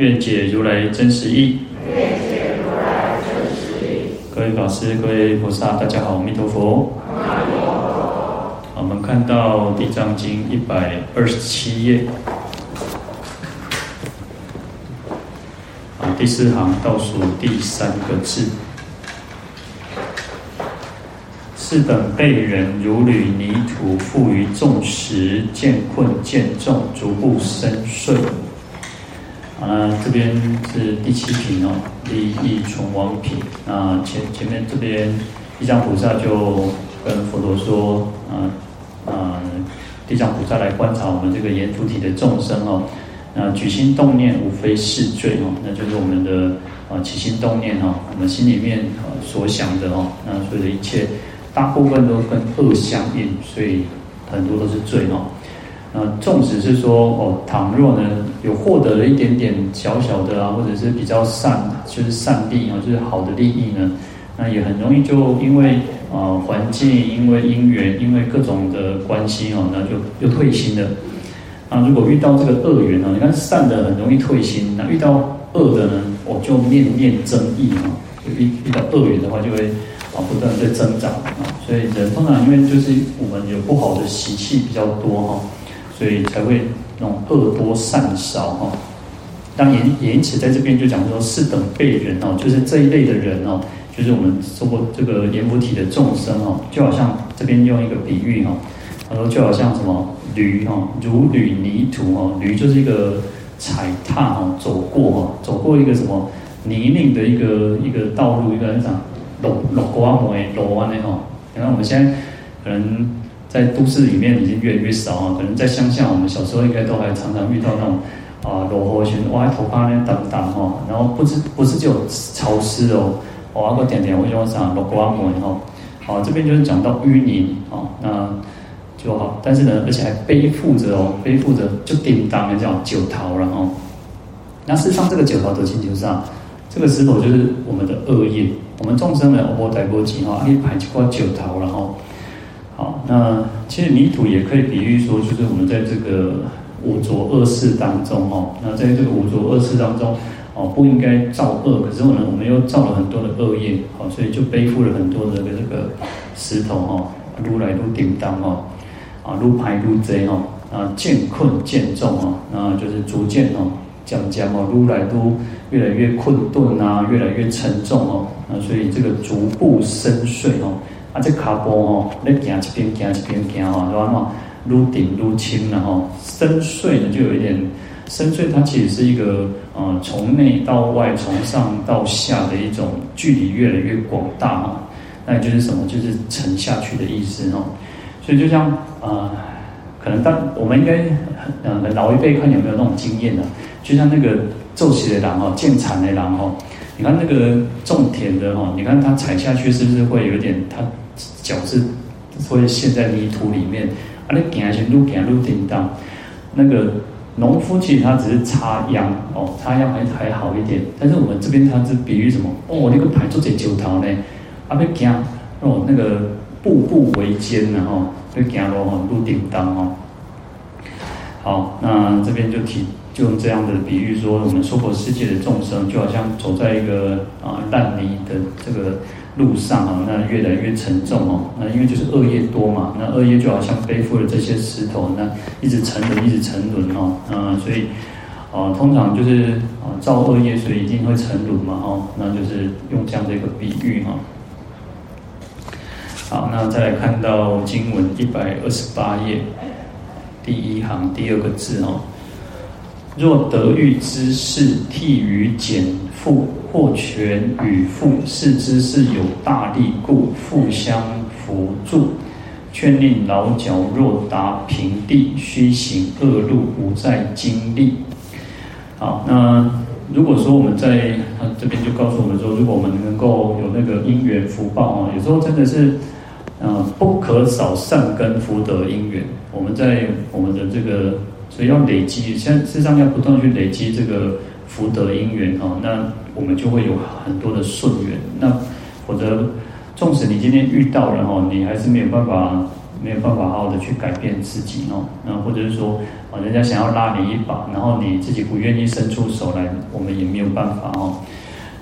愿解如来真实义。愿解如来。各位法师、各位菩萨，大家好，阿弥陀佛。阿弥陀佛。我们看到《地藏经》一百二十七页，啊，第四行倒数第三个字。是等辈人如履泥土，负于众时，见困见重，逐步深睡啊，这边是第七品哦，利益存亡品。那前前面这边地藏菩萨就跟佛陀说，啊啊，地藏菩萨来观察我们这个阎浮提的众生哦，那举心动念无非是罪哦，那就是我们的啊起心动念哈，我们心里面所想的哦，那所有的一切大部分都跟恶相应，所以很多都是罪哦。呃，纵使是说哦，倘若呢有获得了一点点小小的啊，或者是比较善，就是善利啊，就是好的利益呢，那也很容易就因为啊、环境，因为因缘，因为各种的关系哦，那就又退心了。啊，如果遇到这个恶缘呢，你看善的很容易退心，那遇到恶的呢，我、哦、就念念增益啊，就遇遇到恶缘的话，就会啊不断在增长啊。所以人通常因为就是我们有不好的习气比较多哈。所以才会那种恶多善少哈，当言言辞在这边就讲说是等辈人哦，就是这一类的人哦，就是我们说过这个阎浮提的众生哦，就好像这边用一个比喻哈，他说就好像什么驴哈，如履泥土哈，驴就是一个踩踏哈，走过哈，走过一个什么泥泞的一个一个道路，一个很长路路瓜木诶路弯的哈，你看我们现在可能。在都市里面已经越来越少啊，可能在乡下，我们小时候应该都还常常遇到那种啊，落后群哇，头发呢淡淡哈，然后不是不是只有潮湿哦，哇个点点，我就想落瓜木哈，好，这边就是讲到淤泥啊，那就好，但是呢，而且还背负着哦，背负着就叮当的叫九桃了哦，那事实上这个九桃的星球上，这个石头就是我们的恶业，我们众生呢，我带过去哈，一排几块九桃然后。好，那其实泥土也可以比喻说，就是我们在这个五浊恶世当中哦，那在这个五浊恶世当中哦，不应该造恶，可是呢，我们又造了很多的恶业，好，所以就背负了很多的这个石头哈，如来愈叮当哈，啊，如排如贼哈，啊，见困见重哈，那就是逐渐哦，渐渐哦，如来都越来越困顿啊，越来越沉重哦，那所以这个逐步深邃哦。啊，这卡波吼，你行一边行一边行吼，是吧？吼，愈顶愈轻了吼，深邃呢就有一点深邃，它其实是一个呃从内到外、从上到下的一种距离越来越广大哈。那就是什么？就是沉下去的意思哦。所以就像呃，可能当我们应该呃老一辈看有没有那种经验呢？就像那个奏起的人吼，建产的人吼，你看那个种田的哈，你看他踩下去是不是会有点他？脚是会陷在泥土里面，啊，你行是愈行路叮当。那个农夫其实他只是插秧哦，插秧还还好一点。但是我们这边他是比喻什么？哦，那个排做这九桃呢，啊，要行哦，那个步步维艰然后要行路吼愈叮当哦。好，那这边就提就用这样的比喻说，我们娑婆世界的众生就好像走在一个啊烂泥的这个。路上啊，那越来越沉重哦。那因为就是恶业多嘛，那恶业就好像背负了这些石头，那一直沉沦，一直沉沦哦。嗯，所以啊，通常就是啊，造恶业，所以一定会沉沦嘛。哦，那就是用这样的一个比喻哈。好，那再来看到经文一百二十八页第一行第二个字哦。若得遇之事，替于减负。或权与富，是知是有大力故，互相扶助，劝令老脚若达平地，须行恶路，无再经历。好，那如果说我们在他这边就告诉我们说，如果我们能够有那个因缘福报啊，有时候真的是，嗯，不可少善根福德因缘。我们在我们的这个，所以要累积，现在事实上要不断去累积这个福德因缘哦，那我们就会有很多的顺缘。那否则，纵使你今天遇到了哈，你还是没有办法。没有办法好好的去改变自己哦，那或者是说啊，人家想要拉你一把，然后你自己不愿意伸出手来，我们也没有办法哦。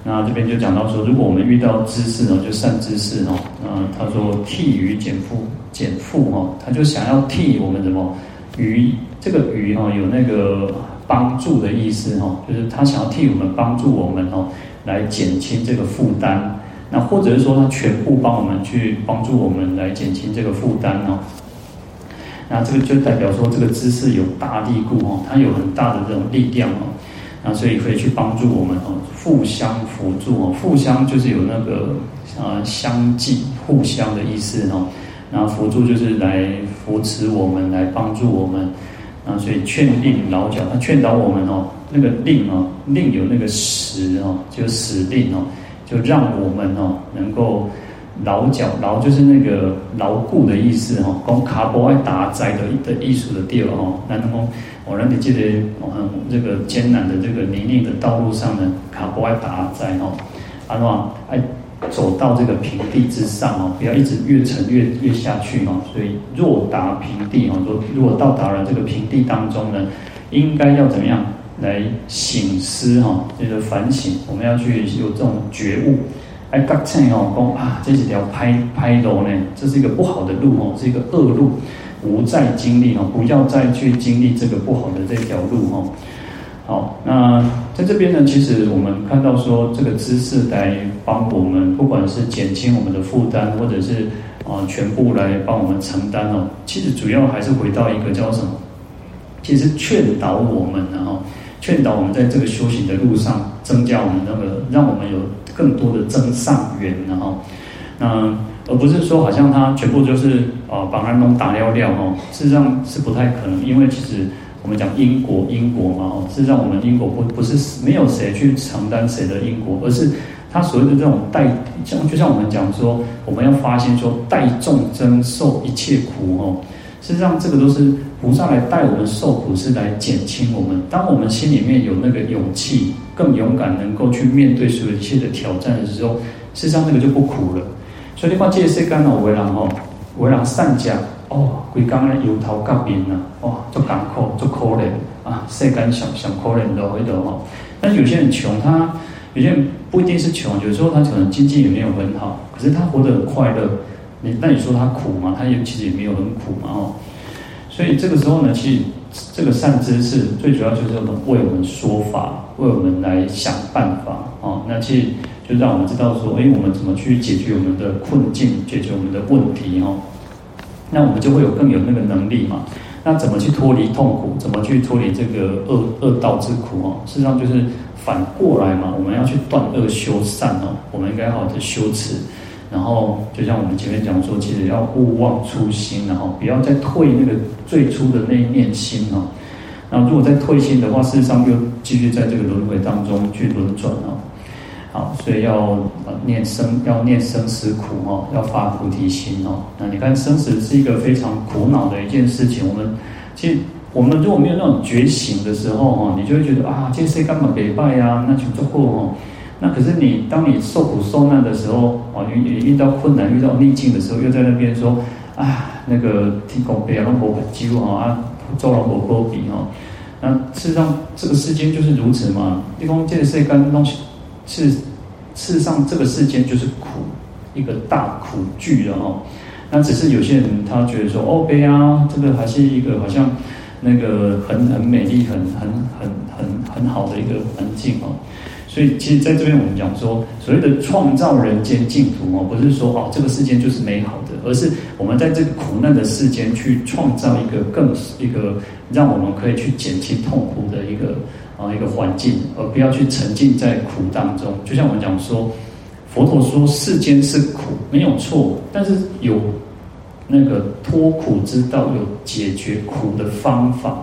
那这边就讲到说，如果我们遇到知识哦，就善知识哦，嗯，他说替于减负减负哦，他就想要替我们什么鱼这个鱼哈有那个帮助的意思哈，就是他想要替我们帮助我们哦，来减轻这个负担。那或者是说，他全部帮我们去帮助我们来减轻这个负担哦。那这个就代表说，这个知识有大力故哦，它有很大的这种力量哦。那所以可以去帮助我们哦，互相辅助哦。互相就是有那个呃相继、互相的意思哦。然后辅助就是来扶持我们，来帮助我们。啊，所以劝令劳脚，他劝导我们哦，那个令哦，令有那个使哦，就使令哦。就让我们哦能够劳脚，劳就是那个牢固的意思哈，讲卡波爱打在的的艺术的地方哦。那能够我让你记得，我们这个艰难的这个泥泞的道路上呢，卡波爱打在哦，啊喏爱走到这个平地之上哦，不要一直越沉越越下去哦。所以若达平地哦，说如果到达了这个平地当中呢，应该要怎么样？来醒思哈，这个反省，我们要去有这种觉悟。哎，刚才哦讲啊，这几条拍拍路呢，这是一个不好的路哦，是一个恶路，不再经历哦，不要再去经历这个不好的这条路哦。好，那在这边呢，其实我们看到说，这个知识来帮我们，不管是减轻我们的负担，或者是啊全部来帮我们承担哦。其实主要还是回到一个叫什么？其实劝导我们然后。劝导我们在这个修行的路上，增加我们那个，让我们有更多的增上缘，然后，那而不是说好像他全部就是啊把它弄打掉掉哦，事实上是不太可能，因为其实我们讲因果因果嘛哦，事实上我们因果不不是没有谁去承担谁的因果，而是他所谓的这种代，像就像我们讲说，我们要发心说代众生受一切苦哦。实际上，这个都是菩萨来带我们受苦，是来减轻我们。当我们心里面有那个勇气，更勇敢，能够去面对所有一切的挑战的时候，实际上那个就不苦了。所以你看这些干扰，为人哦，为人善假哦，规工咧由头到面呐，哇，足艰苦，足可怜啊，世间上上可怜的回头哈。但有些人穷，他有些人不一定是穷，有时候他可能经济也没有很好，可是他活得很快乐。你那你说他苦吗？他也其实也没有很苦嘛哦，所以这个时候呢，其实这个善知识最主要就是为我们说法，为我们来想办法哦。那其实就让我们知道说，哎，我们怎么去解决我们的困境，解决我们的问题哦。那我们就会有更有那个能力嘛。那怎么去脱离痛苦？怎么去脱离这个恶恶道之苦哦？实上就是反过来嘛，我们要去断恶修善哦。我们应该好好的修持。然后，就像我们前面讲说，其实要勿忘初心，然后不要再退那个最初的那一念心哦。然后，如果再退心的话，事实上又继续在这个轮回当中去轮转哦。好，所以要念生，要念生死苦哦，要发菩提心哦。那你看，生死是一个非常苦恼的一件事情。我们其实，我们如果没有那种觉醒的时候哦，你就会觉得啊，这些根本没拜呀，那就做过哦。那可是你，当你受苦受难的时候，哦，你你遇到困难、遇到逆境的时候，又在那边说，啊，那个天公伯啊，龙婆救哈啊，做龙婆波比哈。那事实上，这个世间就是如此嘛。地方这个世间东西，是事实上这个世间就是苦，一个大苦剧的哈。那只是有些人他觉得说，哦，悲啊，这个还是一个好像那个很很美丽、很很很很很好的一个环境哦。所以，其实在这边我们讲说，所谓的创造人间净土哦，不是说哦这个世间就是美好的，而是我们在这个苦难的世间去创造一个更一个让我们可以去减轻痛苦的一个啊一个环境，而不要去沉浸在苦当中。就像我们讲说，佛陀说世间是苦，没有错，但是有那个脱苦之道，有解决苦的方法。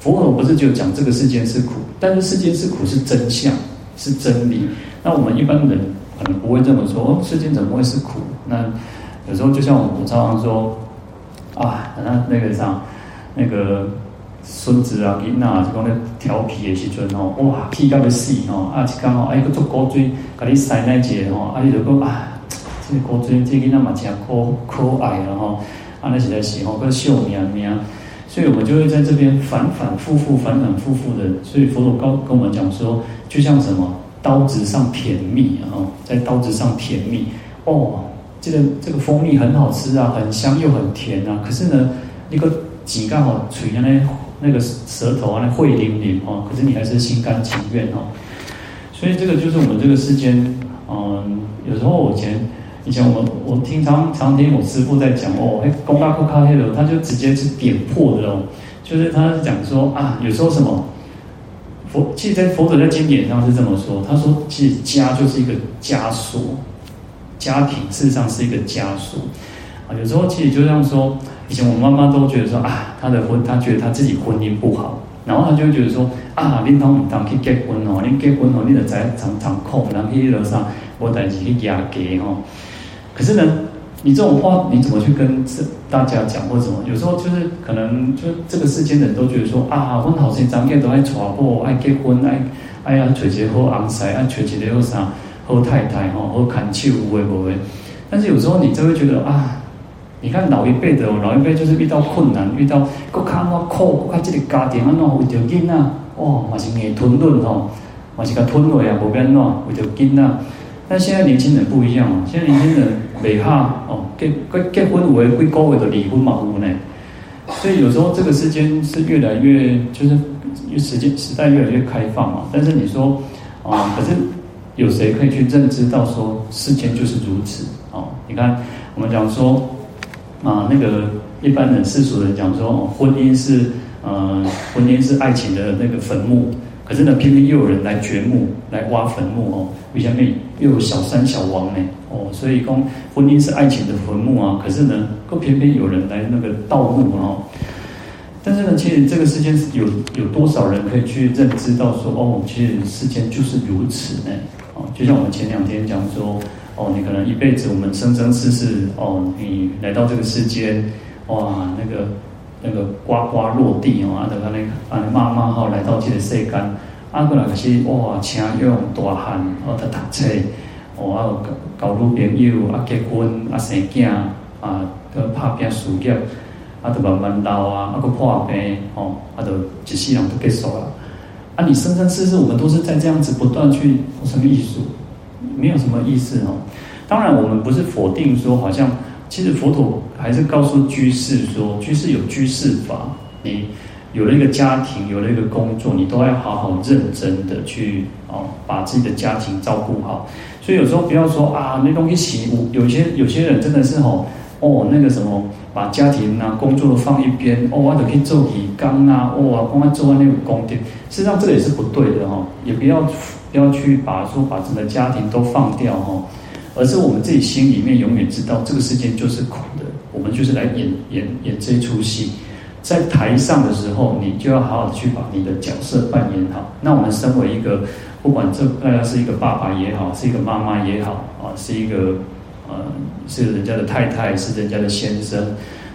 佛陀不是就讲这个世间是苦。但是世间是苦是真相，是真理。那我们一般人可能不会这么说，哦，世间怎么会是苦？那有时候就像我们常常说，啊，那那个啥，那个孙子啊，囡仔就讲咧调皮的时阵吼，哇，皮到要死吼，啊，一讲吼，哎，个做古锥，甲你塞那节吼，啊，你就讲啊，这个古锥，这囡仔嘛真可可爱了吼，啊，那实在是吼，个秀苗苗，所以我们就会在这边反反复复，反反复复的，所以佛陀告跟我们讲说，就像什么刀子上甜蜜，啊在刀子上甜蜜，哦。这个这个蜂蜜很好吃啊，很香又很甜啊。可是呢，你个挤刚好嘴上那那个舌头啊，那会淋淋哦。可是你还是心甘情愿哦。所以这个就是我们这个世间，嗯，有时候我以前以前我们我听常常听我师父在讲哦，哎，公大库卡黑的，他就直接是点破的哦。就是他讲说啊，有时候什么佛，其实在佛陀在经典上是这么说，他说其实家就是一个枷锁。家庭事实上是一个枷锁啊，有时候其实就像说，以前我妈妈都觉得说啊，她的婚，她觉得她自己婚姻不好，然后她就会觉得说啊，你当唔当去结婚哦，你结婚哦，你得在常常空，然后去楼上我带起去压给哦。可是呢，你这种话你怎么去跟这大家讲或什么？有时候就是可能就这个世间的人都觉得说啊，婚好些张家都爱娶婆，爱结婚，爱爱呀娶媳妇昂婿，爱娶一个好啥。后太太哈，后看起无为无为，但是有时候你就会觉得啊，你看老一辈的，老一辈就是遇到困难，遇到各看我苦，各看这个家庭啊，喏为着囡仔，哦，嘛是硬吞吞吼，嘛是甲吞落啊，无变喏为着囡仔。但现在年轻人不一样哦，现在年轻人未怕哦，结结结婚为几个月就离婚嘛有呢。所以有时候这个世间是越来越，就是因为时间时代越来越开放嘛。但是你说啊，可是。有谁可以去认知到说世间就是如此？哦，你看我们讲说啊，那个一般人世俗人讲说，婚姻是呃，婚姻是爱情的那个坟墓。可是呢，偏偏又有人来掘墓，来挖坟墓哦。为什么又有小三小王呢？哦，所以讲婚姻是爱情的坟墓啊。可是呢，又偏偏有人来那个盗墓哦。但是呢，其实这个世间有有多少人可以去认知到说，哦，其实世间就是如此呢？哦，就像我们前两天讲说，哦，你可能一辈子我们生生世世，哦，你来到这个世间，哇，那个那个呱呱落地哦，啊，等他那啊，妈妈哈来到这个世间，啊，过来是哇，请用大汉，哦，他读册，哦，啊，交女朋友，啊，结婚，啊，生囝，啊，都拍拼事业，啊，都慢慢老啊，啊，个破病，哦，啊，都一世人都结束了。啊，你生生世世，我们都是在这样子不断去什么艺术，没有什么意思哦。当然，我们不是否定说，好像其实佛陀还是告诉居士说，居士有居士法，你有了一个家庭，有了一个工作，你都要好好认真的去哦，把自己的家庭照顾好。所以有时候不要说啊，那东西起，有些有些人真的是吼。哦，那个什么，把家庭啊、工作都放一边，哦，我就可以做鱼缸啊，哦，光做完那种功德，实际上这个也是不对的哈，也不要不要去把说把整个家庭都放掉哈，而是我们自己心里面永远知道，这个世间就是苦的，我们就是来演演演这出戏，在台上的时候，你就要好好去把你的角色扮演好。那我们身为一个，不管这大家是一个爸爸也好，是一个妈妈也好啊，是一个。呃，是人家的太太，是人家的先生，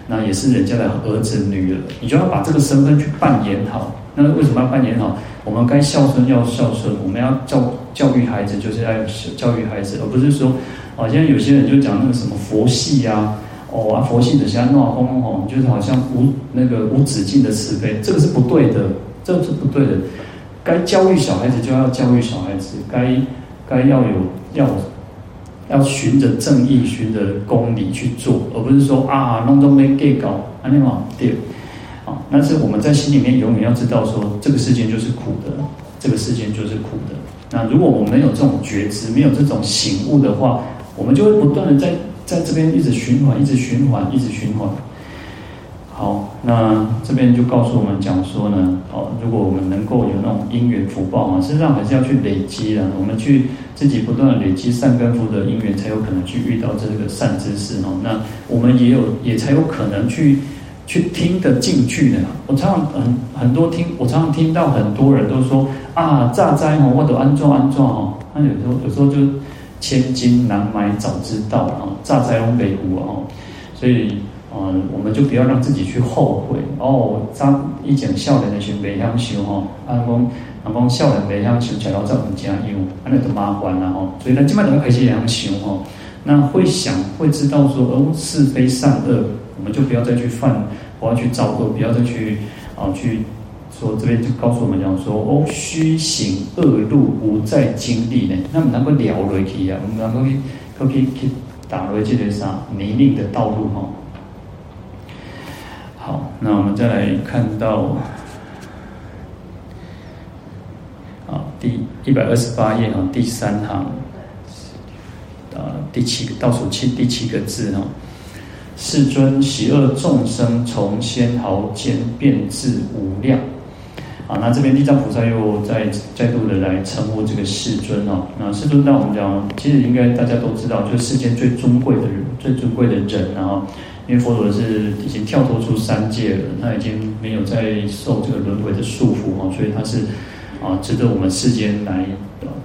那也是人家的儿子女儿，你就要把这个身份去扮演好。那为什么要扮演好？我们该孝顺要孝顺，我们要教教育孩子，就是要教育孩子，而不是说，好像有些人就讲那个什么佛系啊，哦啊佛系的像闹哄哄，就是好像无那个无止境的慈悲，这个是不对的，这个是不对的。该教育小孩子就要教育小孩子，该该要有要。要循着正义、循着公理去做，而不是说啊，弄都没给搞，啊，那么对，但是我们在心里面永远要知道说，这个世间就是苦的，这个世间就是苦的。那如果我们没有这种觉知，没有这种醒悟的话，我们就会不断的在在这边一直循环，一直循环，一直循环。好，那这边就告诉我们讲说呢，哦，如果我们能够有那种因缘福报啊，实上还是要去累积的，我们去自己不断的累积善根福德因缘，才有可能去遇到这个善知识哦。那我们也有，也才有可能去去听得进去呢？我常常很很多听，我常常听到很多人都说啊，诈灾哦，我都安装安装哦。那有时候有时候就千金难买早知道啊，诈灾拢北湖哦。所以嗯，我们就不要让自己去后悔哦。诈以前少年的时候袂晓修吼，啊讲啊讲少年袂晓修，吃到这种家用，安尼就麻烦了吼。所以咱今麦怎么开始会晓修吼？那会想会知道说哦，是非善恶。我们就不要再去犯，不要去造恶，不要再去啊去说这边就告诉我们讲说哦，虚行恶路，无在经历呢。那么能够了落去啊，我们能够去可以去打落这个啥泥泞的道路哈。好，那我们再来看到啊第一百二十八页哈第三行啊第七个倒数七第七个字哈。世尊，喜恶众生从仙毫间变至无量。啊，那这边地藏菩萨又再再度的来称呼这个世尊哦。那世尊，那我们讲，其实应该大家都知道，就是世间最尊贵的人，最尊贵的人。然后，因为佛陀是已经跳脱出三界了，他已经没有再受这个轮回的束缚哦，所以他是啊，值得我们世间来。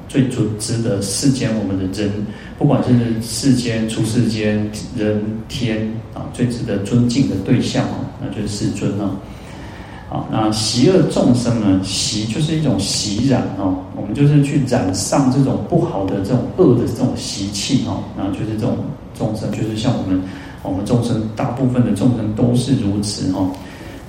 最值值得世间我们的人，不管是世间、出世间、人天啊，最值得尊敬的对象哦，那就是世尊哦。好，那习恶众生呢？习就是一种习染哦，我们就是去染上这种不好的这种恶的这种习气哦，那就是这种众生，就是像我们我们众生大部分的众生都是如此哦。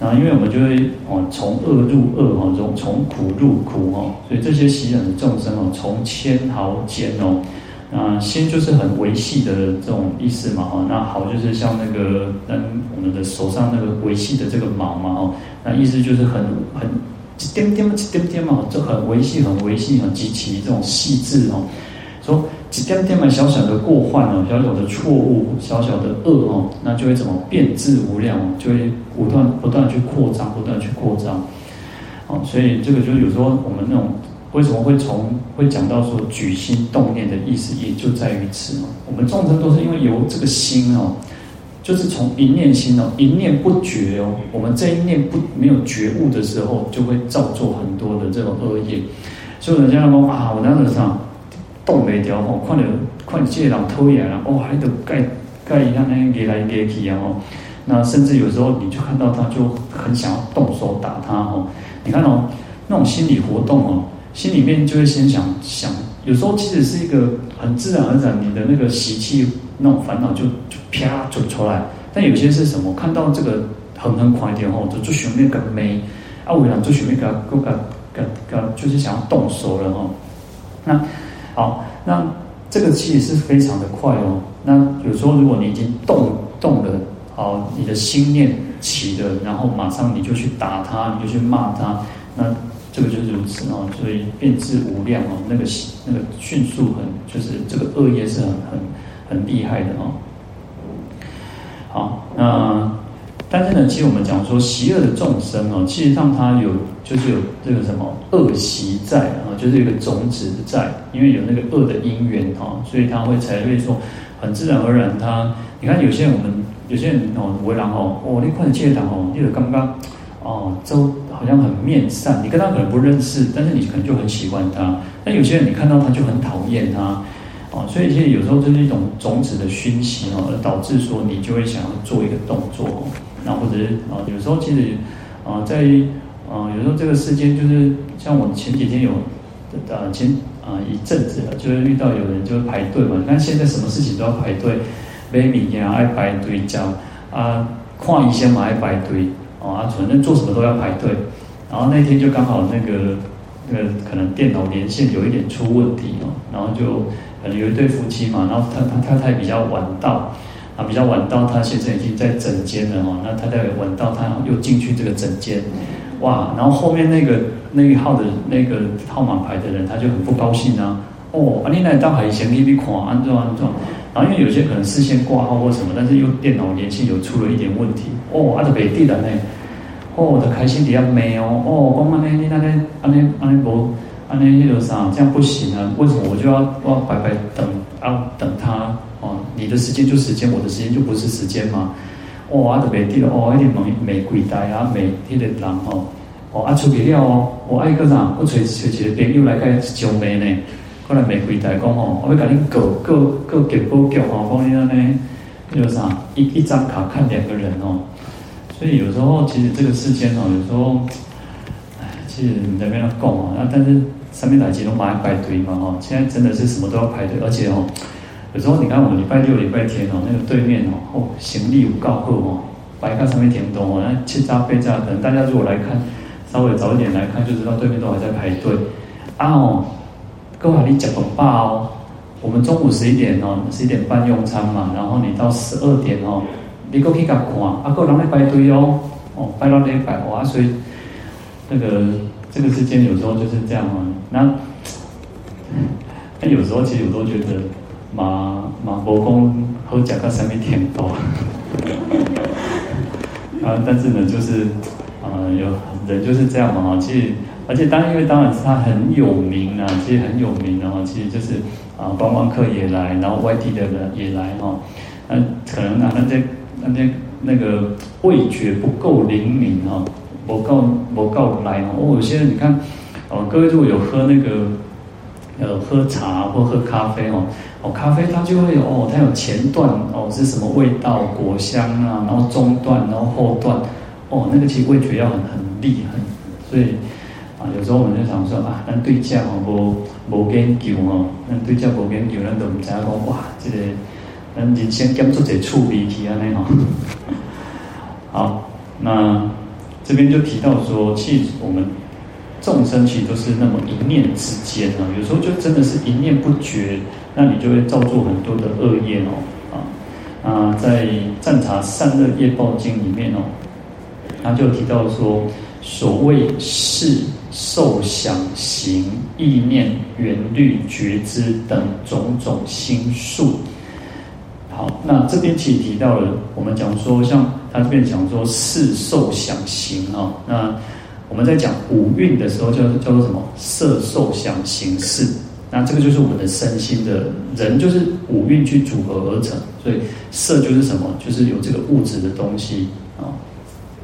然后，因为我们就会哦，从恶入恶哦，从从苦入苦哦，所以这些习染的众生哦，从千毫间哦，那纤就是很维系的这种意思嘛哈，那毫就是像那个嗯，我们的手上那个维系的这个毛嘛哦，那意思就是很很一点点嘛，一点点嘛，就很维系、很维系、很极其这种细致哦，说。一点点嘛，小小的过患哦，小小的错误，小小的恶哦，那就会怎么变质无量，就会不断不断去扩张，不断去扩张，哦，所以这个就是有时候我们那种为什么会从会讲到说举心动念的意思，也就在于此嘛。我们众生都是因为由这个心哦，就是从一念心哦，一念不绝哦，我们这一念不没有觉悟的时候，就会造作很多的这种恶业。所以人家说啊，我那个啥。动没掉吼，看到看到这些人讨厌了，哦，还得盖盖一下那个给来给去啊吼，那甚至有时候你就看到他就很想要动手打他哦，你看哦，那种心理活动哦，心里面就会先想想，有时候其实是一个很自然而然，你的那个习气那种烦恼就就啪就出来，但有些是什么？看到这个很很快一点吼，就就想那个没啊，为了就想那个个个个就是想要动手了哦，那。好，那这个其实是非常的快哦。那有时候如果你已经动动了，好，你的心念起了，然后马上你就去打他，你就去骂他，那这个就是如此哦。所以变质无量哦，那个那个迅速很，就是这个恶业是很很很厉害的哦。好，那。但是呢，其实我们讲说，习恶的众生哦，其实上他有就是有这个什么恶习在啊，就是有个种子在，因为有那个恶的因缘哈，所以他会才会说，很自然而然他，你看有些人我们有些人哦，为人哦，哦，你看这些人哦，你就刚刚哦，周好像很面善，你跟他可能不认识，但是你可能就很喜欢他。但有些人你看到他就很讨厌他，哦，所以其实有时候就是一种种子的熏习哦，而导致说你就会想要做一个动作。那或者是啊，有时候其实啊，在啊，有时候这个世间就是像我前几天有啊前啊一阵子了，就是遇到有人就是排队嘛。你看现在什么事情都要排队，买米呀爱排队，讲啊看医生嘛爱排队，啊反正做什么都要排队。然后那天就刚好那个那个可能电脑连线有一点出问题哦，然后就可能有一对夫妻嘛，然后他他太太比较晚到。啊，比较晚到，他现在已经在诊间了哈。那他在晚到，他又进去这个诊间，哇！然后后面那个那一号的那个号码牌的人，他就很不高兴啊。哦，啊，你来到海贤 T V 看安装安装。然后因为有些可能事先挂号或什么，但是又电脑连线有出了一点问题。哦，啊，就北地人呢，哦，的开心底下没哦。哦，讲安呢，你那呢，安呢安呢不，安呢那个啥，这样不行啊？为什么我就要我要白白等啊等他？哦，你的时间就时间，我的时间就不是时间嘛。哦，啊，特别记得哦，一点玫玫瑰带啊，玫迄个人哦，哦，啊，出去了哦，我爱个啥？我找找一个朋友来个招妹呢。后来玫瑰带讲哦，我要甲你过过过结果局哦，讲你安尼，那个啥，一一张卡看两个人哦。所以有时候其实这个世间哦，有时候，哎，其实你在那边讲哦，啊，但是上面来几都马上排队嘛哈。现在真的是什么都要排队，而且哦，有时候你看我们礼拜六、礼拜天哦，那个对面哦，哦，行李有够好哦，摆在上面停东哦，那七杂八杂，可能大家如果来看，稍微早一点来看，就知道对面都还在排队。啊哦，各位你讲个罢哦，我们中午十一点哦，十一点半用餐嘛，然后你到十二点哦。你过去甲看，啊，个人在排队哦，哦，排到礼拜哇，所以那个这个时间有时候就是这样嘛。那那有时候其实我都觉得，马马伯公好讲到上面天多，啊，但是呢，就是啊、有人就是这样嘛哈。其实，而且当然，因为当然是他很有名啊，其实很有名的哈。其实就是啊，观光客也来，然后外地的人也来哈。那可能啊，那这。那那那个味觉不够灵敏哈，不够不够来哦。有些人你看，哦，各位如果有喝那个，呃，喝茶或喝咖啡哦，哦，咖啡它就会有哦，它有前段哦是什么味道，果香啊，然后中段，然后后段，哦，那个其实味觉要很很厉害，所以啊，有时候我们就想说啊，咱对这哦无无研究哦，咱对这无研究，咱都唔知讲哇，这个。人先跟做者处理起啊，那哈。好，那这边就提到说，其实我们众生其实都是那么一念之间啊，有时候就真的是一念不觉，那你就会造作很多的恶业哦。啊，那在《赞叹善恶业报经》里面哦，他就提到说，所谓是、受、想、行、意念、缘虑、觉知等种种心数。好，那这边其实提到了，我们讲说，像他这边讲说，四受想行啊。那我们在讲五蕴的时候，叫叫做什么？色受想行识。那这个就是我们的身心的人，就是五蕴去组合而成。所以色就是什么？就是有这个物质的东西啊。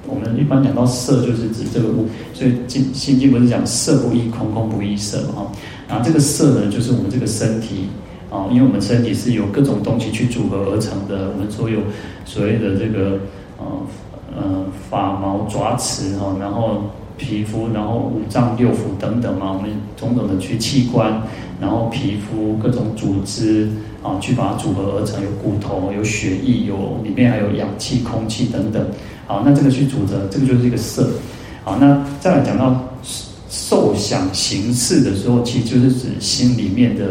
我们一般讲到色，就是指这个物。所以经心经不是讲色不异空，空不异色嘛？然后这个色呢，就是我们这个身体。啊，因为我们身体是由各种东西去组合而成的，我们所有所谓的这个呃呃发毛爪齿哈，然后皮肤，然后五脏六腑等等嘛，我们种种的去器官，然后皮肤各种组织啊，去把它组合而成，有骨头，有血液，有里面还有氧气、空气等等。好，那这个去组成，这个就是一个色。好，那再来讲到受想行识的时候，其实就是指心里面的。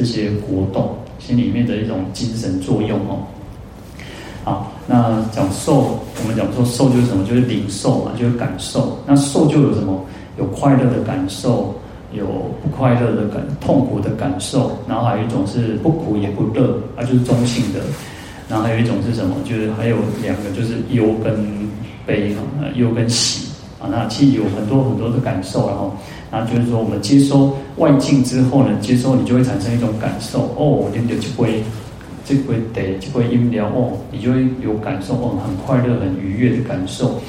这些活动，心里面的一种精神作用哦。好，那讲受，我们讲说受就是什么？就是领受嘛，就是感受。那受就有什么？有快乐的感受，有不快乐的感，痛苦的感受。然后还有一种是不苦也不乐，啊，就是中性的。然后还有一种是什么？就是还有两个，就是忧跟悲啊，忧跟喜啊。那其实有很多很多的感受，然后。那就是说，我们接收外境之后呢，接收你就会产生一种感受哦，你就就会就会得就会音疗哦，你就会有感受哦，很快乐、很愉悦的感受。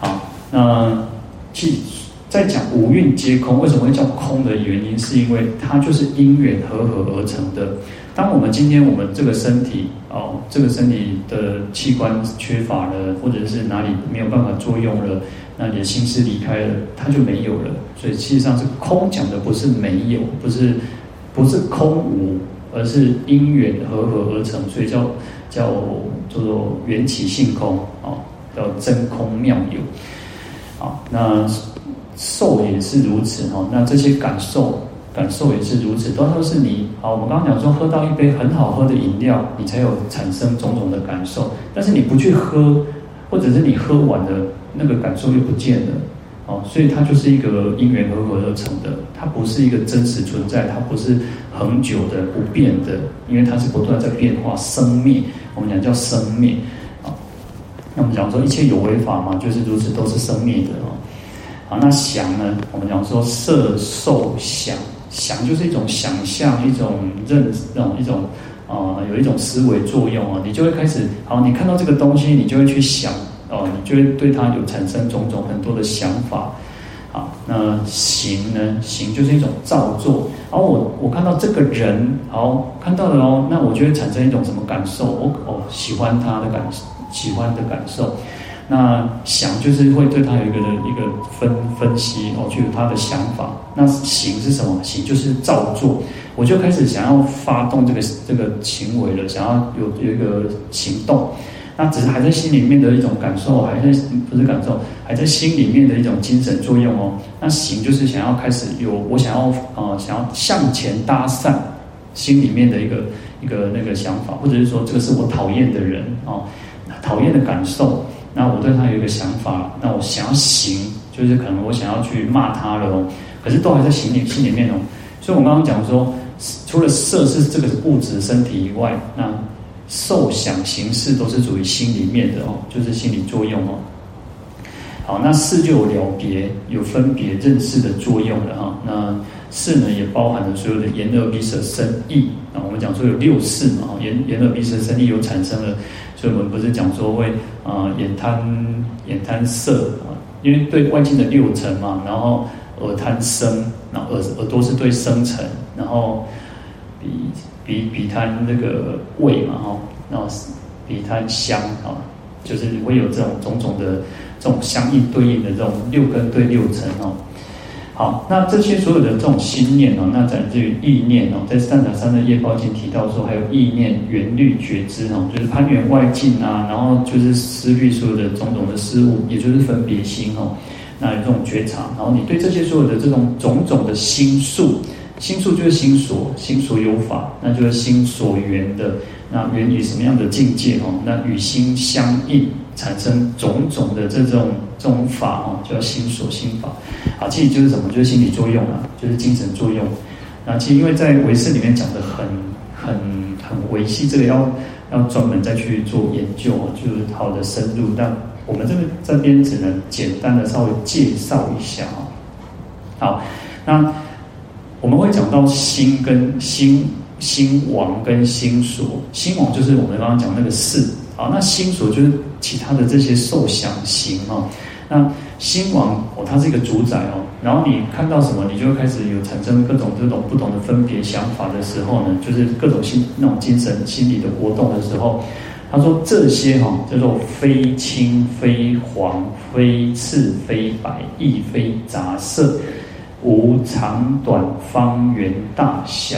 好，那其在讲五蕴皆空，为什么会叫空的原因，是因为它就是因缘和合而成的。当我们今天我们这个身体哦，这个身体的器官缺乏了，或者是哪里没有办法作用了。那你的心思离开了，它就没有了。所以，实上是空讲的不是没有，不是不是空无，而是因缘和合而成，所以叫叫叫做缘起性空啊，叫真空妙有。好，那受也是如此哈。那这些感受感受也是如此，都都是你。啊，我们刚刚讲说，喝到一杯很好喝的饮料，你才有产生种种的感受。但是你不去喝，或者是你喝完了。那个感受又不见了，哦，所以它就是一个因缘和合而成的，它不是一个真实存在，它不是恒久的不变的，因为它是不断在变化生灭，我们讲叫生灭，啊，那我们讲说一切有为法嘛，就是如此，都是生灭的。哦，好，那想呢，我们讲说色受想，想就是一种想象，一种认，那种一种。啊、有一种思维作用啊，你就会开始，好，你看到这个东西，你就会去想，哦，你就会对它有产生种种很多的想法。好，那行呢？行就是一种造作。然后我我看到这个人，好，看到了哦，那我就会产生一种什么感受？我哦，喜欢他的感，喜欢的感受。那想就是会对他有一个的一个分分析哦，就有他的想法。那行是什么？行就是造作，我就开始想要发动这个这个行为了，想要有有一个行动。那只是还在心里面的一种感受，还在不是感受，还在心里面的一种精神作用哦。那行就是想要开始有我想要呃想要向前搭讪，心里面的一个一个那个想法，或者是说这个是我讨厌的人哦，讨厌的感受。那我对他有一个想法，那我想要行，就是可能我想要去骂他了哦。可是都还在心里心里面哦。所以我刚刚讲说，除了色是这个物质身体以外，那受想行识都是属于心里面的哦，就是心理作用哦。好，那四就有了别、有分别、认识的作用了哈。那四呢，也包含了所有的眼耳鼻舌身意啊。我们讲说有六四嘛，眼眼耳鼻舌身意有产生了。所以我们不是讲说会啊、呃、眼贪眼贪色啊，因为对外境的六尘嘛，然后耳贪声，然后耳耳朵是对声尘，然后鼻鼻鼻贪那个味嘛哈，然后鼻贪香啊，就是会有这种种种的这种相应对应的这种六根对六尘哦。好，那这些所有的这种心念哦，那在这于意念哦，在善达三的业报经提到说，还有意念、缘虑、觉知哦，就是攀缘外境啊，然后就是思虑所有的种种的事物，也就是分别心哦，那有这种觉察，然后你对这些所有的这种种种的心数，心数就是心所，心所有法，那就是心所缘的，那缘于什么样的境界哦？那与心相应，产生种种的这种这种法哦，叫心所心法。啊，其实就是什么？就是心理作用啊，就是精神作用。那其实因为在唯识里面讲的很很很维系，这个要要专门再去做研究，就是好的深入。但我们这个这边只能简单的稍微介绍一下啊。好，那我们会讲到心跟心心王跟心所，心王就是我们刚刚讲那个识。好，那心所就是其他的这些受想行啊。那心王哦，它是一个主宰哦，然后你看到什么，你就会开始有产生各种这种不同的分别想法的时候呢，就是各种心那种精神心理的活动的时候，他说这些哈叫做非青非黄，非赤非白，亦非杂色，无长短方圆大小。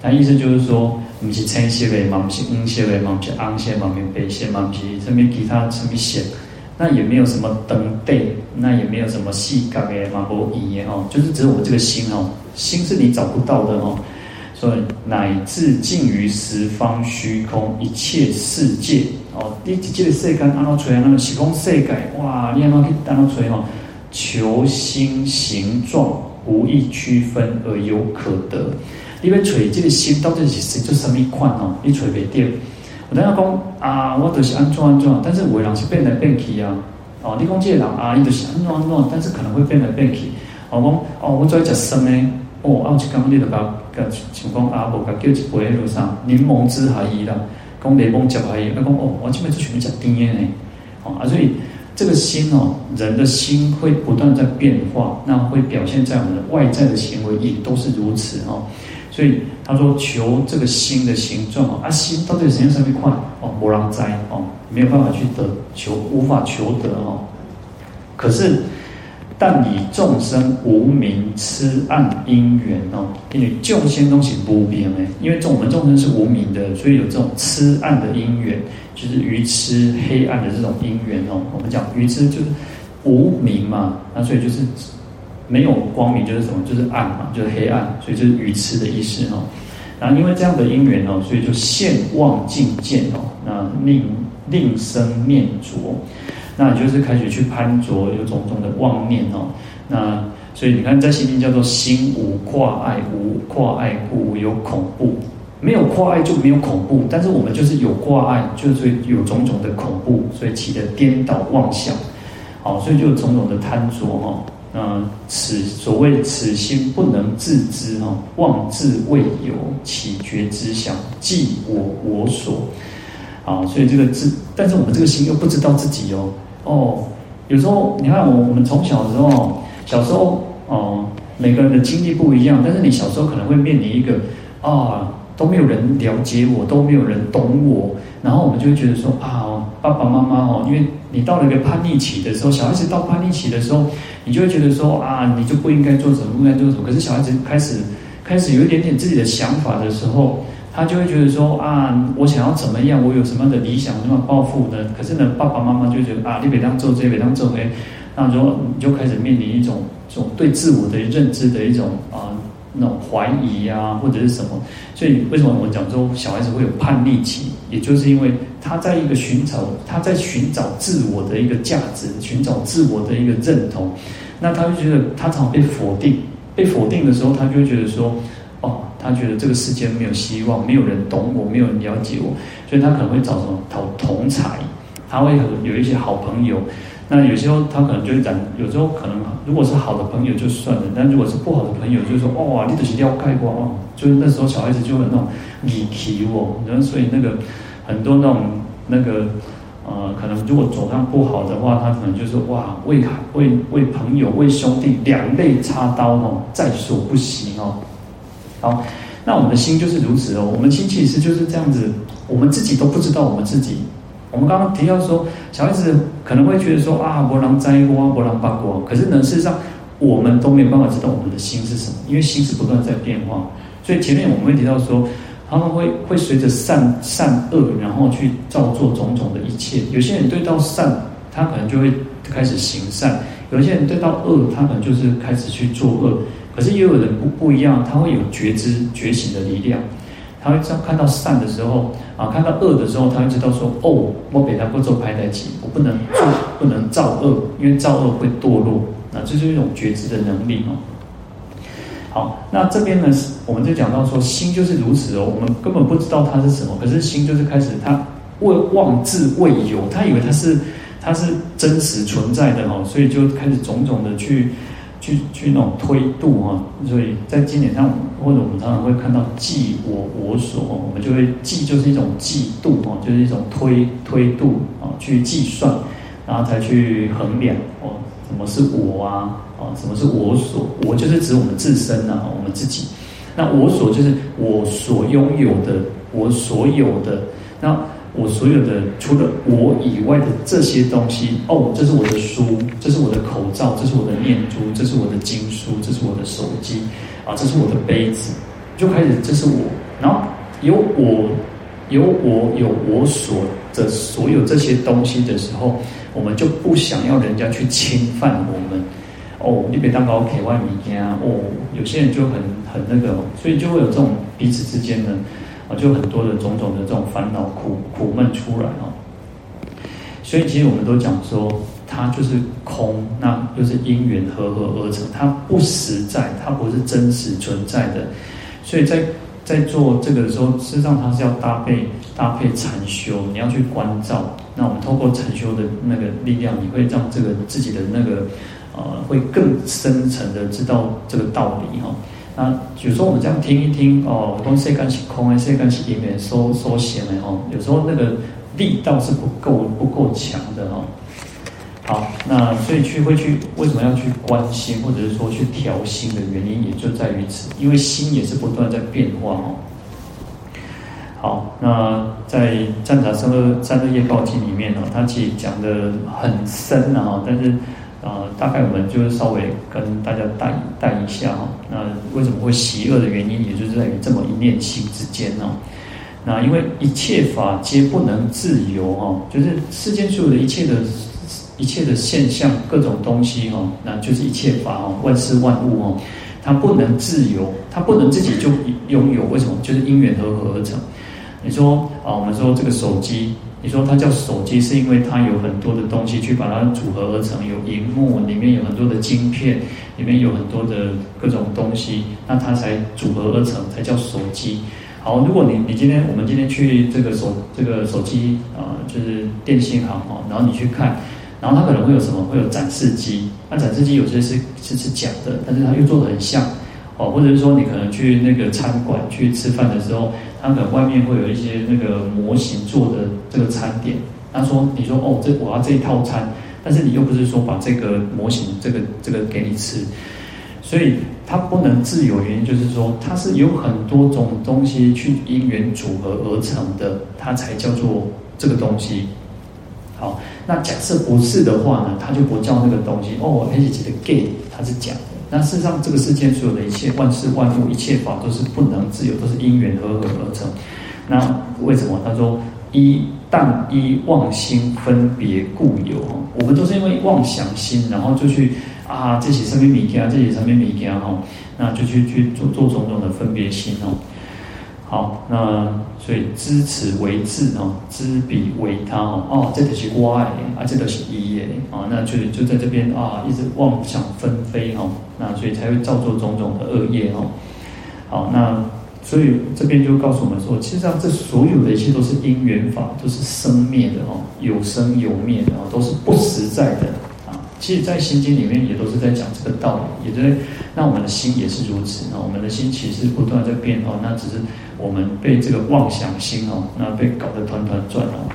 他意思就是说，不是青色的嘛，不是红色的嘛，不是红色嘛，不是白色嘛，不是什么其他什么色。那也没有什么灯对，那也没有什么细格的马波仪哦，就是只有我这个心哦，心是你找不到的哦，所以乃至尽于十方虚空一切世界哦，你这个世界按照锤那个虚空世界哇，你按照去按照锤哦，求心形状无意区分而有可得，因为锤这个心到底是做什么款哦？你锤没掉。我等下讲啊，我就是安怎安怎，但是有的人是变来变去啊。哦，你讲这个人啊，伊就是安怎安怎，但是可能会变来变去。我讲哦，我最爱食生的，哦，啊，有一讲你就甲甲像讲啊，无甲叫一杯迄路上柠檬汁还伊啦，讲柠檬汁还伊，啊讲哦，我这边是全部食甜的呢。哦啊，所以这个心哦，人的心会不断在变化，那会表现在我们的外在的行为也都是如此哦。所以他说求这个心的形状啊，心到底是什么样块哦？无人知哦，没有办法去得求，无法求得哦。可是，但以众生无明痴暗因缘哦，因为众生东西无明诶，因为众我们众生是无明的，所以有这种痴暗的因缘，就是愚痴黑暗的这种因缘哦。我们讲愚痴就是无明嘛，那所以就是。没有光明就是什么？就是暗嘛，就是黑暗，所以就是愚痴的意思哦。然后因为这样的因缘哦，所以就现妄境见哦，那令令生念着，那就是开始去攀着，有种种的妄念哦。那所以你看，在心经叫做心无挂碍，无挂碍故有恐怖，没有挂碍就没有恐怖，但是我们就是有挂碍，就是有种种的恐怖，所以起的颠倒妄想，好，所以就有种种的贪着哈。嗯，此所谓此心不能自知哈，妄自未有，起觉之想，即我我所。啊，所以这个自，但是我们这个心又不知道自己哦。哦，有时候你看我，我们从小的时候，小时候哦，每个人的经历不一样，但是你小时候可能会面临一个啊，都没有人了解我，都没有人懂我，然后我们就会觉得说啊，爸爸妈妈哦，因为你到了一个叛逆期的时候，小孩子到叛逆期的时候。你就会觉得说啊，你就不应该做什么，不应该做什么。可是小孩子开始开始有一点点自己的想法的时候，他就会觉得说啊，我想要怎么样，我有什么样的理想，什么抱负呢？可是呢，爸爸妈妈就觉得啊，你别当做这，别当做那，那时候你就开始面临一种这种对自我的认知的一种啊那种怀疑啊，或者是什么。所以为什么我们讲说小孩子会有叛逆期？也就是因为他在一个寻找，他在寻找自我的一个价值，寻找自我的一个认同。那他就觉得他常被否定，被否定的时候，他就会觉得说，哦，他觉得这个世界没有希望，没有人懂我，没有人了解我，所以他可能会找什么讨同才，他会有一些好朋友。那有时候他可能就会讲，有时候可能如果是好的朋友就算了，但如果是不好的朋友，就说，哦，你都是要盖过哦，就是那时候小孩子就会那种离奇哦，然后所以那个。很多那种那个呃，可能如果走上不好的话，他可能就是哇，为为为朋友为兄弟两肋插刀哦，在所不惜哦。好，那我们的心就是如此哦。我们心其实就是这样子，我们自己都不知道我们自己。我们刚刚提到说，小孩子可能会觉得说啊，波浪灾祸，波浪八卦。可是呢，事实上我们都没有办法知道我们的心是什么，因为心是不断在变化。所以前面我们会提到说。他们会会随着善善恶，然后去造作种种的一切。有些人对到善，他可能就会开始行善；有些人对到恶，他可能就是开始去做恶。可是也有人不不一样，他会有觉知觉醒的力量。他会这样看到善的时候啊，看到恶的时候，他会知道说：哦，我给他不做排在起，我不能做，不能造恶，因为造恶会堕落。那这就是一种觉知的能力哦。好，那这边呢，我们就讲到说，心就是如此哦。我们根本不知道它是什么，可是心就是开始，它未妄自未有，他以为它是它是真实存在的哦，所以就开始种种的去去去那种推度哈。所以在经典上，或者我们常常会看到计我我所，我们就会计就是一种计度哦，就是一种推推度啊，去计算，然后才去衡量哦，什么是我啊？什么是我所？我就是指我们自身呐，我们自己。那我所就是我所拥有的，我所有的。那我所有的，除了我以外的这些东西，哦，这是我的书，这是我的口罩，这是我的念珠，这是我的经书，这是我的手机，啊，这是我的杯子，就开始这是我。然后有我，有我，有我所的所有这些东西的时候，我们就不想要人家去侵犯我们。哦，你别当高铁外迷天啊！哦，有些人就很很那个，所以就会有这种彼此之间的就很多的种种的这种烦恼苦苦闷出来哦。所以其实我们都讲说，它就是空，那就是因缘合合而成，它不实在，它不是真实存在的。所以在在做这个的时候，事实上它是要搭配搭配禅修，你要去关照。那我们透过禅修的那个力量，你会让这个自己的那个。呃，会更深层的知道这个道理哈。那有时候我们这样听一听哦，东西干是空的，西干是因缘所所显的哦。有时候那个力道是不够不够强的哈。好，那所以去会去为什么要去关心，或者是说去调心的原因，也就在于此，因为心也是不断在变化哦。好，那在《赞杂三恶三恶业报经》里面呢，它其实讲的很深啊，但是。啊、呃，大概我们就是稍微跟大家带带一下哈。那为什么会邪恶的原因，也就是在于这么一念心之间呢？那因为一切法皆不能自由哈，就是世间所有的一切的、一切的现象、各种东西哈，那就是一切法哈，万事万物哈，它不能自由，它不能自己就拥有。为什么？就是因缘和合而成。你说啊，我们说这个手机。你说它叫手机，是因为它有很多的东西去把它组合而成，有荧幕，里面有很多的晶片，里面有很多的各种东西，那它才组合而成，才叫手机。好，如果你你今天我们今天去这个手这个手机啊、就是电信行哦，然后你去看然后它可能会有什么？会有展示机，那展示机有些是是是假的，但是它又做的很像，哦，或者是说你可能去那个餐馆去吃饭的时候，他可能外面会有一些那个模型做的这个餐点，他说你说哦，这我要这一套餐，但是你又不是说把这个模型这个这个给你吃。所以它不能自由，原因就是说它是有很多种东西去因缘组合而成的，它才叫做这个东西。好，那假设不是的话呢，它就不叫那个东西。哦，黑姐姐的 gay，它是假的。那事实上，这个世间所有的一切万事万物、一切法都是不能自由，都是因缘和合而成。那为什么？他说一但一妄心分别故有。我们都是因为妄想心，然后就去。啊，这些上面米件，这些上面米件哈，那就去去做做种种的分别心哦。好，那所以知此为智哦，知彼为他哦。哦，这个是我的，啊，这个是伊的啊，那就就在这边啊，一直妄想纷飞哦，那所以才会造作种种的恶业哦。好，那所以这边就告诉我们说，其实上这所有的一切都是因缘法，都是生灭的哦，有生有灭的哦，都是不实在的。其实，在心经里面也都是在讲这个道理，也对。那我们的心也是如此啊，我们的心其实不断在变哦，那只是我们被这个妄想心哦，那被搞得团团转哦。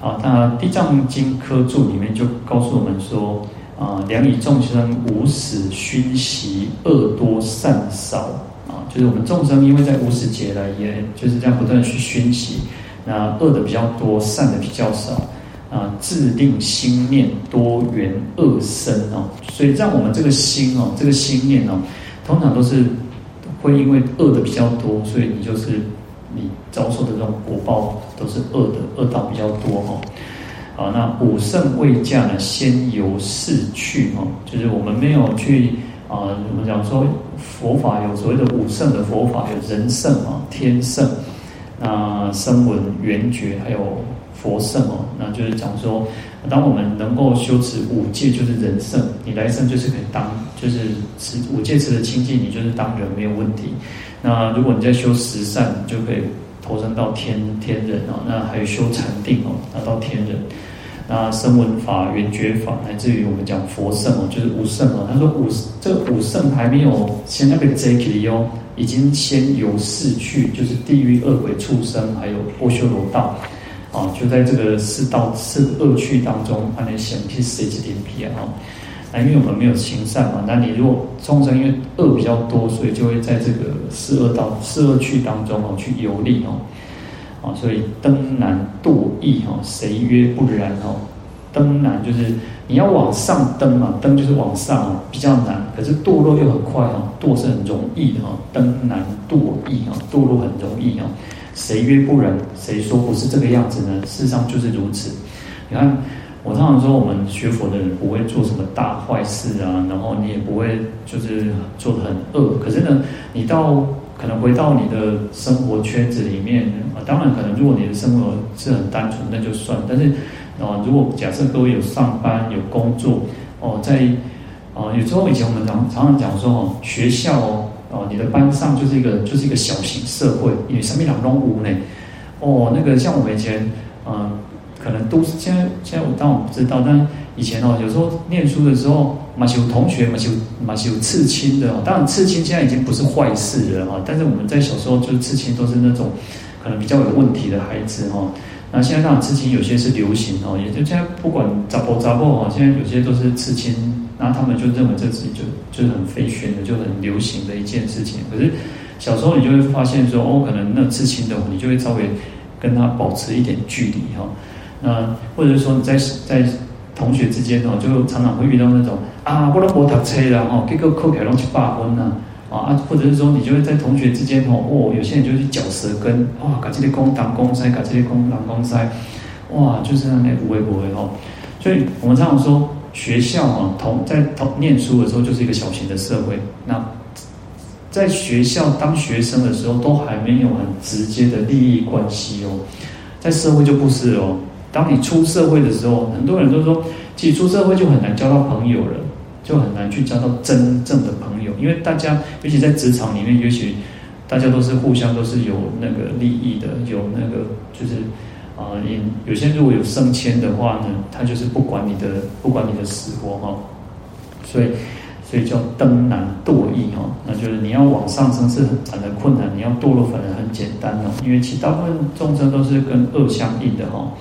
好，那《地藏经》科注里面就告诉我们说啊，良以众生无始熏习，恶多善少啊，就是我们众生因为在无始劫来，也就是这样不断去熏习，那恶的比较多，善的比较少。啊，自定心念多元恶生哦，所以让我们这个心哦，这个心念哦，通常都是会因为恶的比较多，所以你就是你遭受的这种果报都是恶的，恶道比较多哦。好，那五圣未驾呢，先由是去哦，就是我们没有去啊，我们讲说佛法有所谓的五圣的佛法，有人圣啊、天圣、那声闻、缘觉，还有。佛圣哦，那就是讲说，当我们能够修持五戒，就是人圣，你来生就是可以当，就是持五戒持的清净，你就是当人没有问题。那如果你在修十善，你就可以投生到天天人哦。那还有修禅定哦，那到天人。那声闻法、缘觉法，乃至于我们讲佛圣哦，就是五圣哦。他说五这个五圣还没有先那个贼里哦，已经先由四趣，就是地狱、恶鬼、畜生，还有阿修罗道。啊，就在这个四道四恶趣当中，把你想去舍弃点皮啊！那因为我们没有行善嘛，那你如果众生因为恶比较多，所以就会在这个四恶道四恶趣当中哦去游历哦。啊，所以登难堕易哦，谁曰不然哦？登难就是你要往上登嘛，登就是往上哦比较难，可是堕落又很快哦，堕是很容易的哈。登难堕易啊，堕落很容易哦。谁曰不然？谁说不是这个样子呢？事实上就是如此。你看，我常常说，我们学佛的人不会做什么大坏事啊，然后你也不会就是做得很恶。可是呢，你到可能回到你的生活圈子里面啊，当然可能如果你的生活是很单纯，那就算。但是啊，如果假设各位有上班有工作哦，在啊，有时候以前我们常常常讲说哦，学校哦。哦，你的班上就是一个就是一个小型社会，因为什么两拢无呢？哦，那个像我们以前，嗯、可能都是现在现在我当然不知道，但以前哦，有时候念书的时候，嘛是有同学嘛是有嘛是有刺青的哦。当然刺青现在已经不是坏事了哈，但是我们在小时候就是刺青都是那种可能比较有问题的孩子哈。那现在当然刺青有些是流行哦，也就现在不管杂不杂不哦，现在有些都是刺青。然后他们就认为这自己就就是很飞旋的，就很流行的一件事情。可是小时候你就会发现说，哦，可能那刺青的，你就会稍微跟他保持一点距离哈。那或者说你在在同学之间哦，就常常会遇到那种啊，我都没读书了哈，结果扣起来拢去罢分呐啊啊，或者是说你就会在同学之间哦，哦，有些人就去嚼舌根，哇，搞这些公当公塞，搞这些公当公塞，哇，就是那那不会不会哈。所以我们常常说。学校啊，同在同念书的时候就是一个小型的社会。那在学校当学生的时候，都还没有很直接的利益关系哦。在社会就不是哦。当你出社会的时候，很多人都说，其实出社会就很难交到朋友了，就很难去交到真正的朋友，因为大家，尤其在职场里面，也许大家都是互相都是有那个利益的，有那个就是啊，你有些如果有升迁的话呢，他就是不管你的不管你的死活哈，所以所以叫登难堕易哈，那就是你要往上升是很的困难，你要堕落反而很简单哦，因为其大部分众生都是跟恶相应的哈。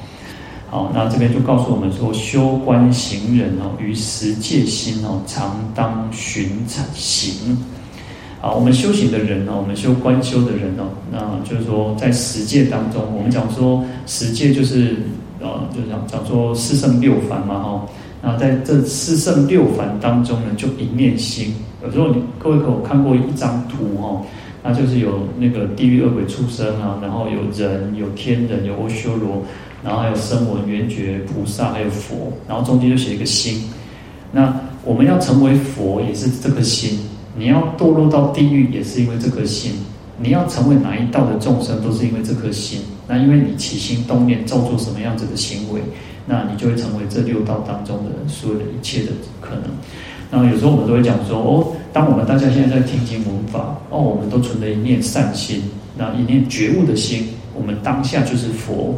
好，那这边就告诉我们说，修观行人哦，于十界心哦，常当寻行。好，我们修行的人哦，我们修观修的人哦，那就是说在十界当中，我们讲说十界就是呃，就是讲讲说四圣六凡嘛哈。那在这四圣六凡当中呢，就一念心。有时候你各位可有看过一张图哈，那就是有那个地狱恶鬼畜生啊，然后有人有天人有阿修罗。然后还有声闻、缘觉、菩萨，还有佛，然后中间就写一个心。那我们要成为佛，也是这颗心；你要堕落到地狱，也是因为这颗心；你要成为哪一道的众生，都是因为这颗心。那因为你起心动念，造作什么样子的行为，那你就会成为这六道当中的所有的一切的可能。然后有时候我们都会讲说：哦，当我们大家现在在听经闻法，哦，我们都存着一念善心，那一念觉悟的心，我们当下就是佛。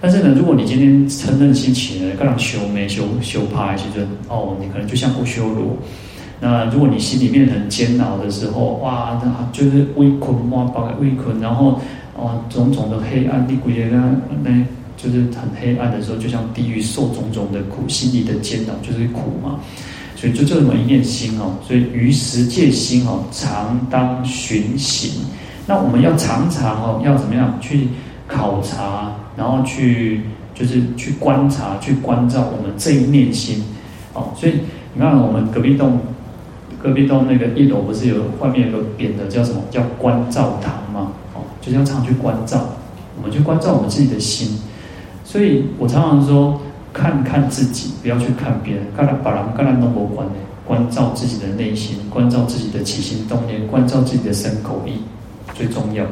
但是呢，如果你今天嗔恨心起来，各种修眉修修怕，其实哦，你可能就像阿修罗。那如果你心里面很煎熬的时候，哇，那就是微困哇，包个微困，然后哦，种种的黑暗，地鬼啊，那那就是很黑暗的时候，就像地狱受种种的苦，心里的煎熬就是苦嘛。所以就这么一念心哦，所以于实界心哦，常当寻行。那我们要常常哦，要怎么样去考察？然后去就是去观察、去关照我们这一念心，哦，所以你看我们隔壁栋，隔壁栋那个一楼不是有外面有个匾的叫什么？叫观照堂嘛，哦，就是要常去关照，我们去关照我们自己的心。所以我常常说，看看自己，不要去看别人，看把人看人都无关的，关照自己的内心，关照自己的起心动念，关照自己的身口意，最重要。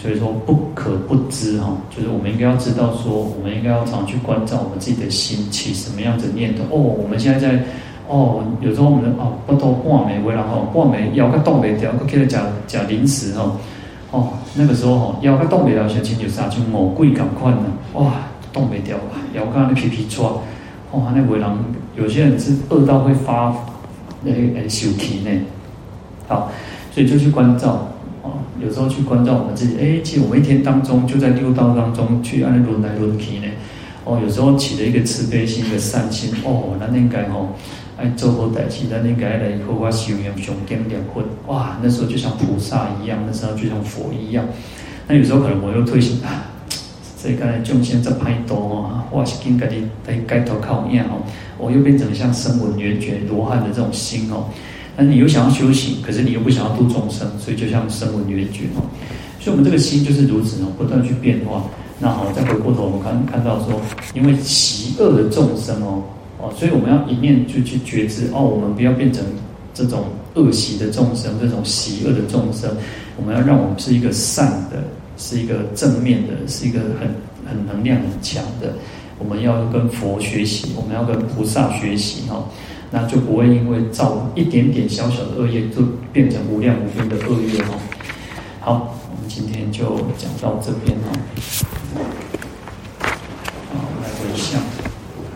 所以说不可不知哈，就是我们应该要知道说，我们应该要常去关照我们自己的心起什么样子念头。哦，我们现在在哦，有时候我们哦不都挂眉为然后挂眉腰个冻没掉，给他讲讲零食哈。哦，那个时候哈腰个冻没掉，先请就杀就某贵赶快呢，哇冻没掉啊，腰个那皮皮抓，哇那为人有些人是饿到会发诶诶手皮呢。好，所以就去关照哦。有时候去关照我们自己，哎，其实我们一天当中就在六道当中去按轮来轮去呢。哦，有时候起了一个慈悲心、一个善心，哦，那应该吼爱做好代志，那应该来好好修养、上点两分。哇，那时候就像菩萨一样，那时候就像佛一样。那有时候可能我又退心啊，这个众生在拍多哦，哇，是应该的在盖头靠念哦，我又变成像声闻缘觉罗汉的这种心哦。那你又想要修行，可是你又不想要度众生，所以就像声闻缘觉哦。所以，我们这个心就是如此哦，不断去变化。那好，再回过头，我们看看到说，因为邪恶的众生哦，哦，所以我们要一面就去觉知哦，我们不要变成这种恶习的众生，这种习恶的众生。我们要让我们是一个善的，是一个正面的，是一个很很能量很强的。我们要跟佛学习，我们要跟菩萨学习哈。那就不会因为造一点点小小的恶业，就变成无量无边的恶业哦。好，我们今天就讲到这边哦。好，来回向，